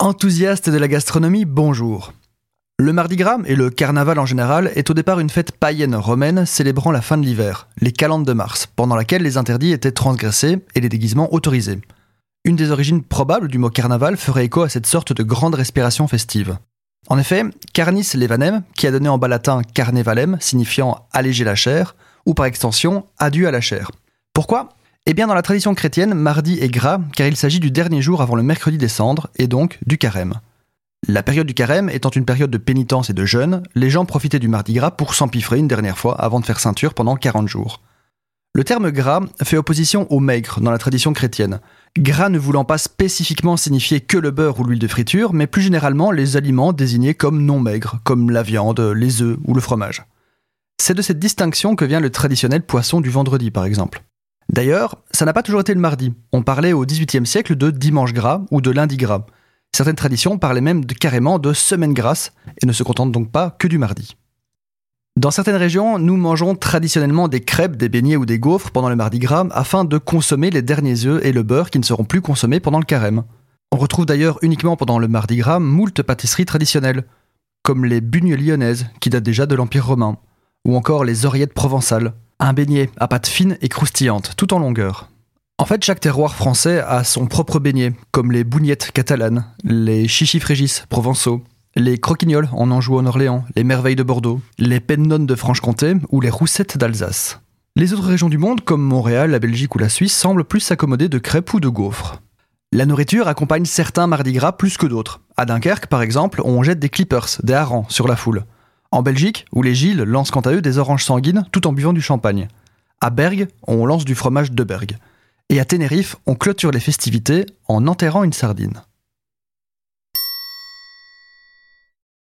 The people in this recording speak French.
Enthousiaste de la gastronomie, bonjour. Le Mardi Gras et le carnaval en général est au départ une fête païenne romaine célébrant la fin de l'hiver, les calendes de mars, pendant laquelle les interdits étaient transgressés et les déguisements autorisés. Une des origines probables du mot carnaval ferait écho à cette sorte de grande respiration festive. En effet, carnis levanem, qui a donné en bas latin carnevalem, signifiant alléger la chair, ou par extension adieu à la chair. Pourquoi? Eh bien, dans la tradition chrétienne, mardi est gras car il s'agit du dernier jour avant le mercredi des cendres et donc du carême. La période du carême étant une période de pénitence et de jeûne, les gens profitaient du mardi gras pour s'empiffrer une dernière fois avant de faire ceinture pendant 40 jours. Le terme gras fait opposition au maigre dans la tradition chrétienne. Gras ne voulant pas spécifiquement signifier que le beurre ou l'huile de friture, mais plus généralement les aliments désignés comme non maigres, comme la viande, les œufs ou le fromage. C'est de cette distinction que vient le traditionnel poisson du vendredi par exemple. D'ailleurs, ça n'a pas toujours été le mardi. On parlait au XVIIIe siècle de dimanche gras ou de lundi gras. Certaines traditions parlaient même carrément de semaine grasse et ne se contentent donc pas que du mardi. Dans certaines régions, nous mangeons traditionnellement des crêpes, des beignets ou des gaufres pendant le mardi gras afin de consommer les derniers œufs et le beurre qui ne seront plus consommés pendant le carême. On retrouve d'ailleurs uniquement pendant le mardi gras moult pâtisseries traditionnelles, comme les bugnes lyonnaises qui datent déjà de l'Empire romain, ou encore les oreillettes provençales, un beignet à pâte fine et croustillante, tout en longueur. En fait, chaque terroir français a son propre beignet, comme les bougnettes catalanes, les chichifrégis provençaux, les croquignoles en Anjou en Orléans, les merveilles de Bordeaux, les pennones de Franche-Comté ou les roussettes d'Alsace. Les autres régions du monde, comme Montréal, la Belgique ou la Suisse, semblent plus s'accommoder de crêpes ou de gaufres. La nourriture accompagne certains Mardi Gras plus que d'autres. À Dunkerque, par exemple, on jette des clippers, des harengs, sur la foule. En Belgique, où les Gilles lancent quant à eux des oranges sanguines tout en buvant du champagne. À Bergue, on lance du fromage de Bergue. Et à Tenerife, on clôture les festivités en enterrant une sardine.